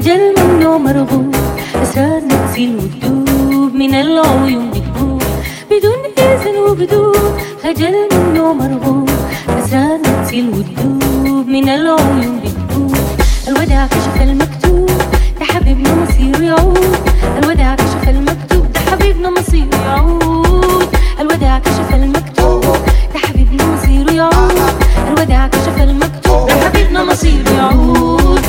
خجل منه مرغوب أسرارنا تسيل وتدوب من العيون بتبوب بدون إذن وبدون خجل منه مرغوب أسرارنا تسيل وتدوب من العيون بتبوب الوداع كشف المكتوب ده حبيبنا مصير يعود. الوداع كشف المكتوب ده حبيبنا مصير يعود. الوداع كشف المكتوب ده حبيبنا مصير يعود. الوداع كشف المكتوب ده حبيبنا مصير يعود.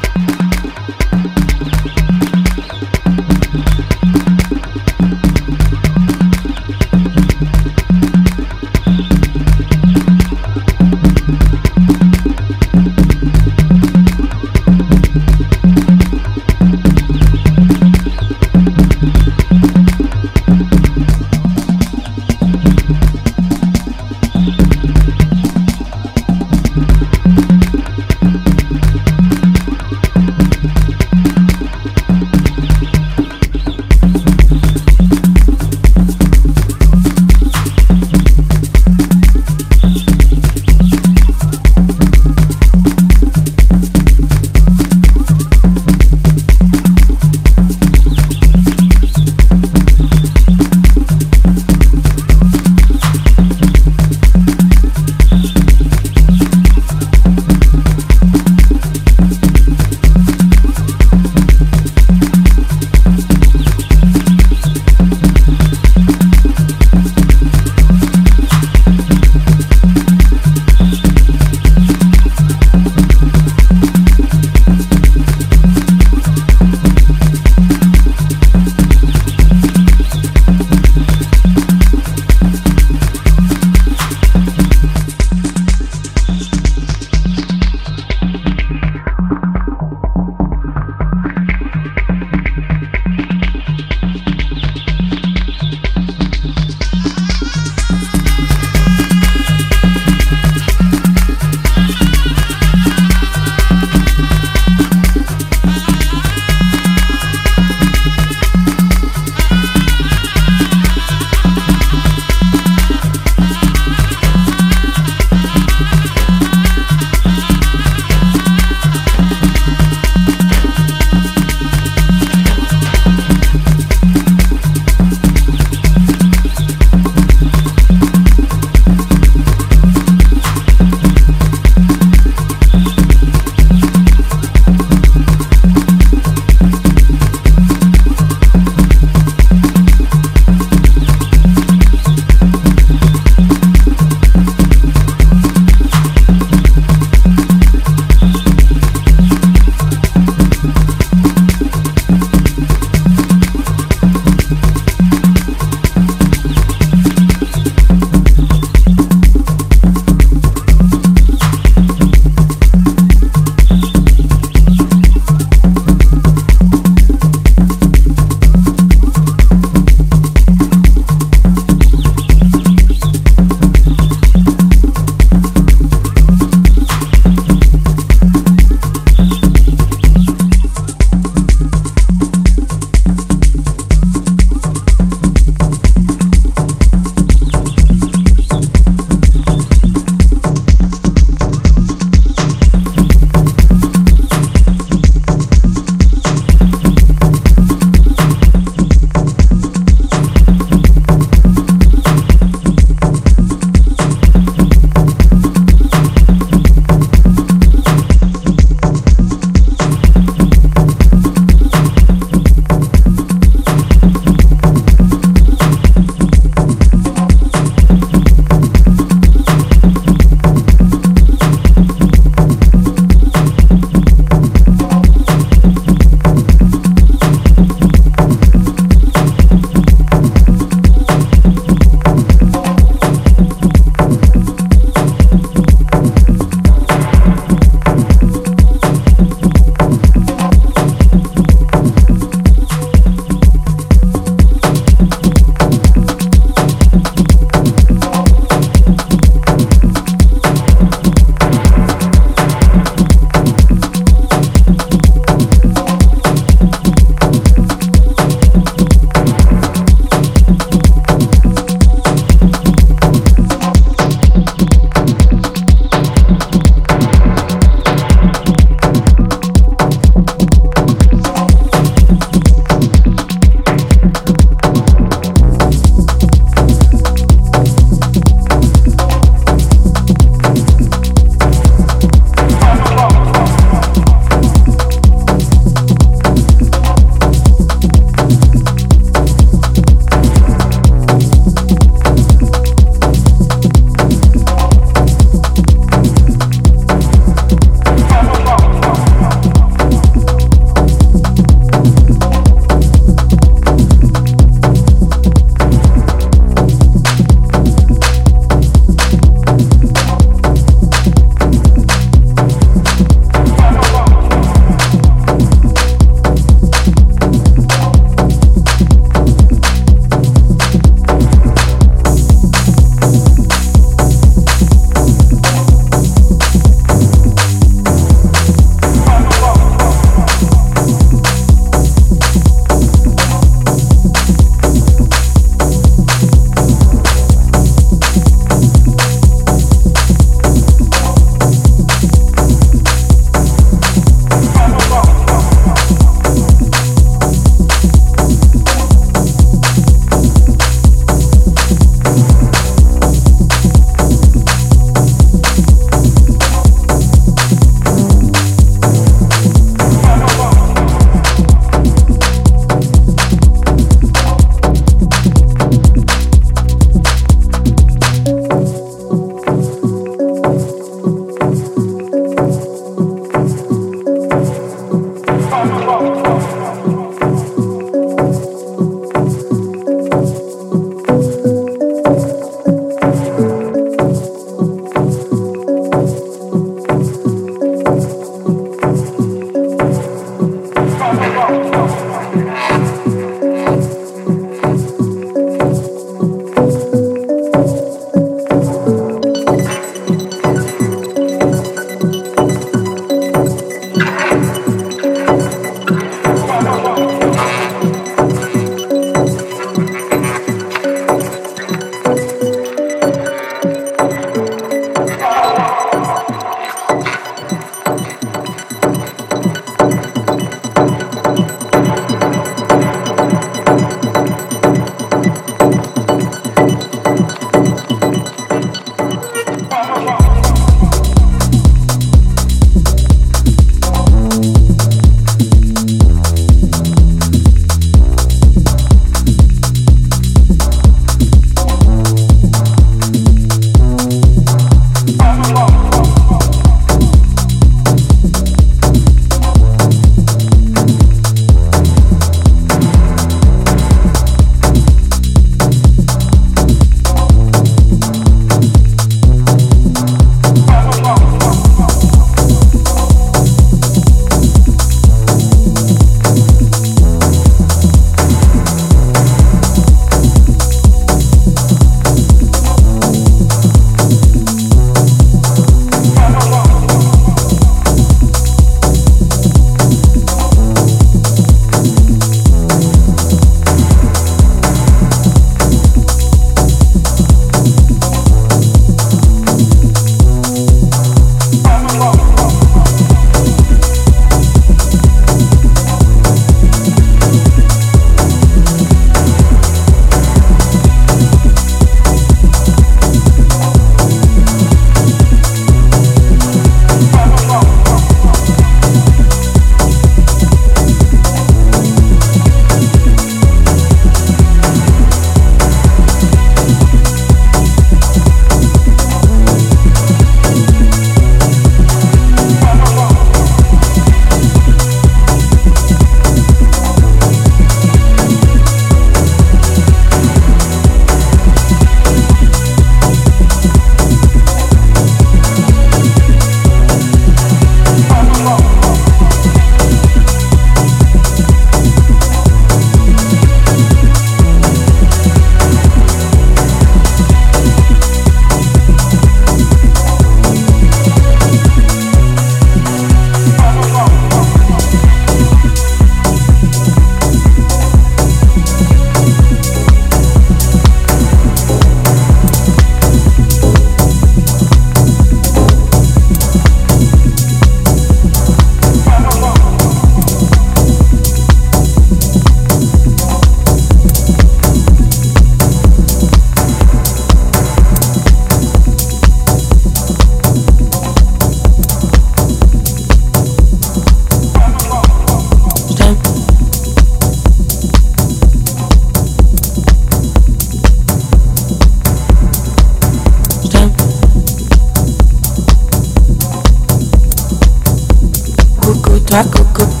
Toi, coco.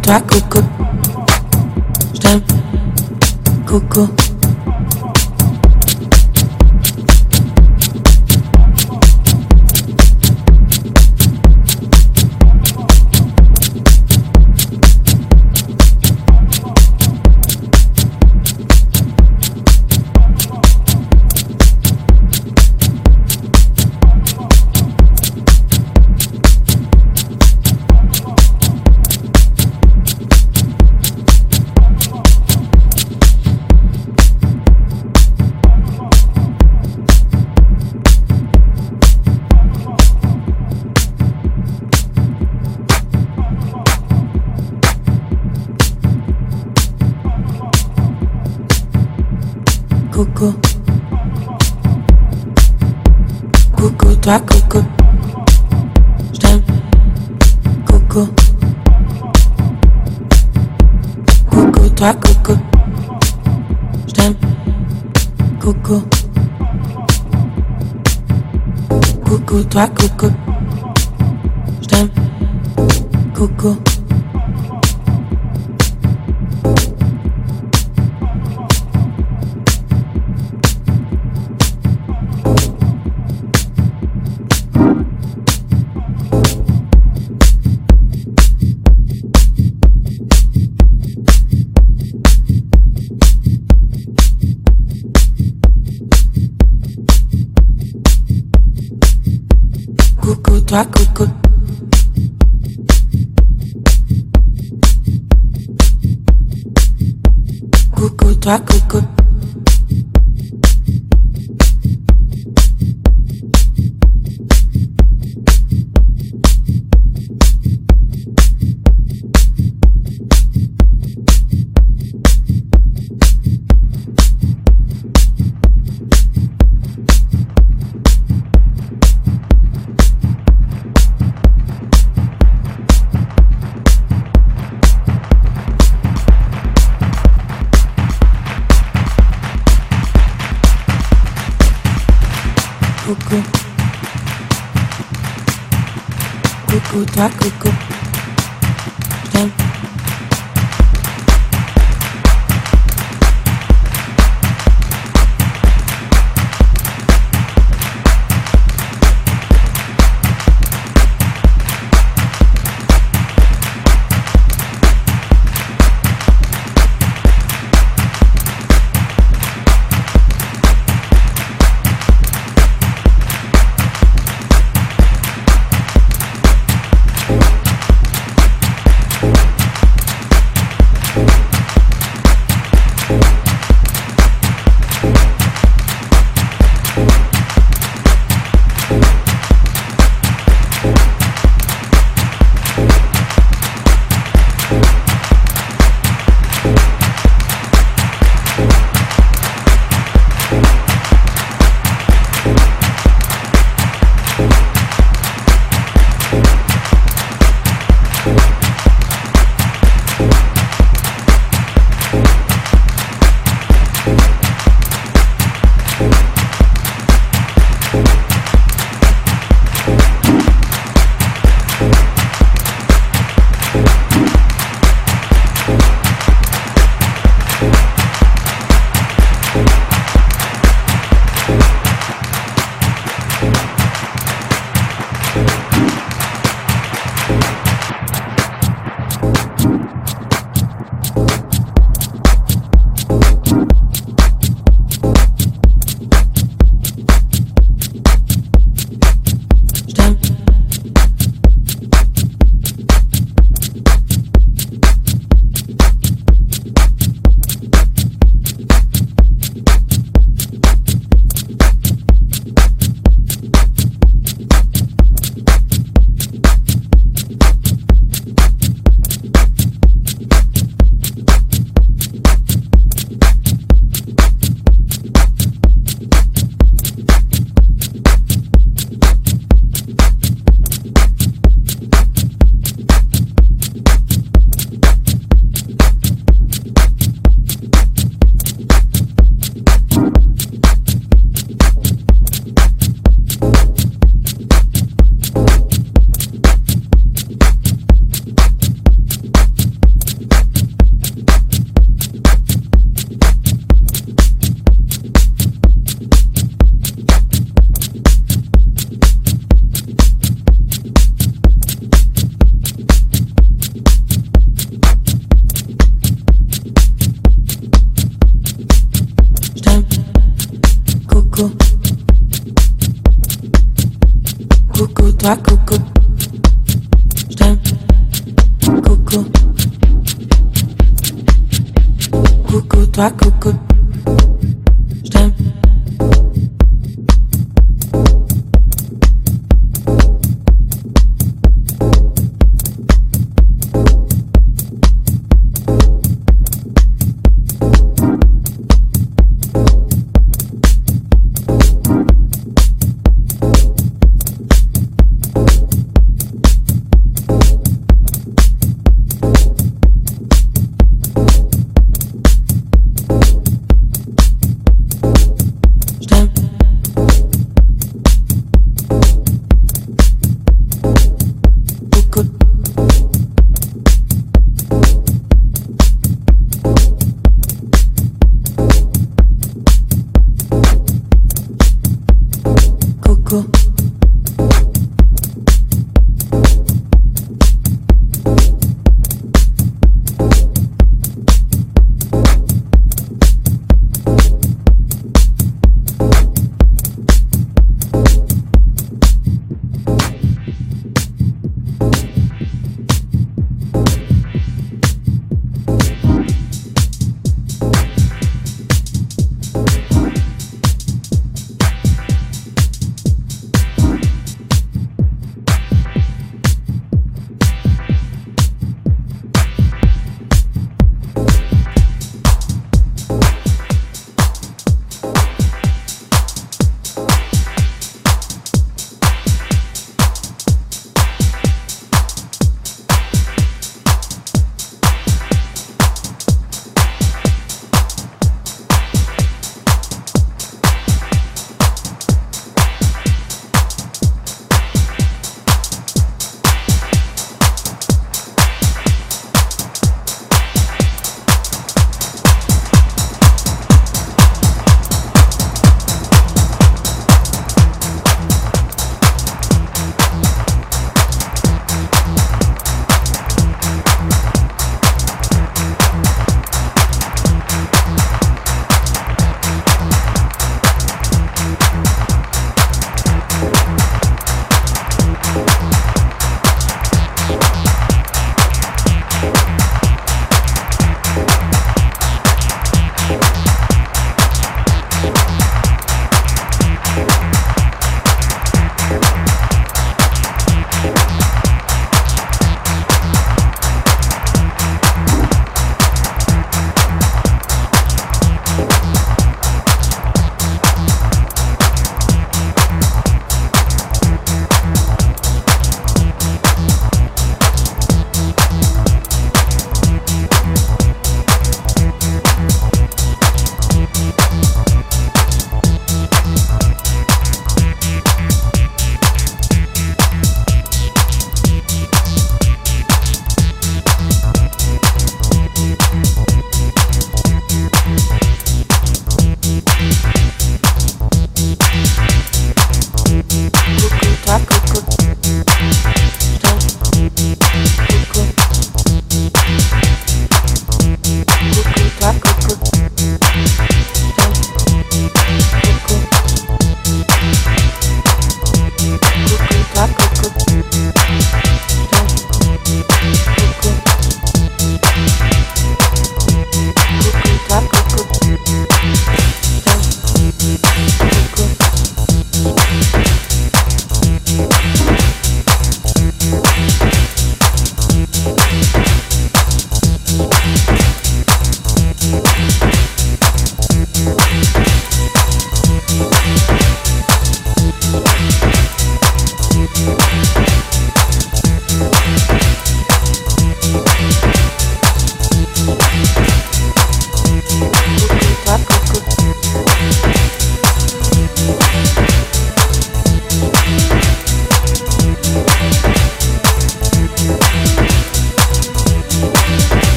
Toi, coucou. J't'aime. Coucou. Coucou. coco. Coucou, toi, coco. Je t'aime, coco. Toi, coucou. Coucou, toi, coucou. rock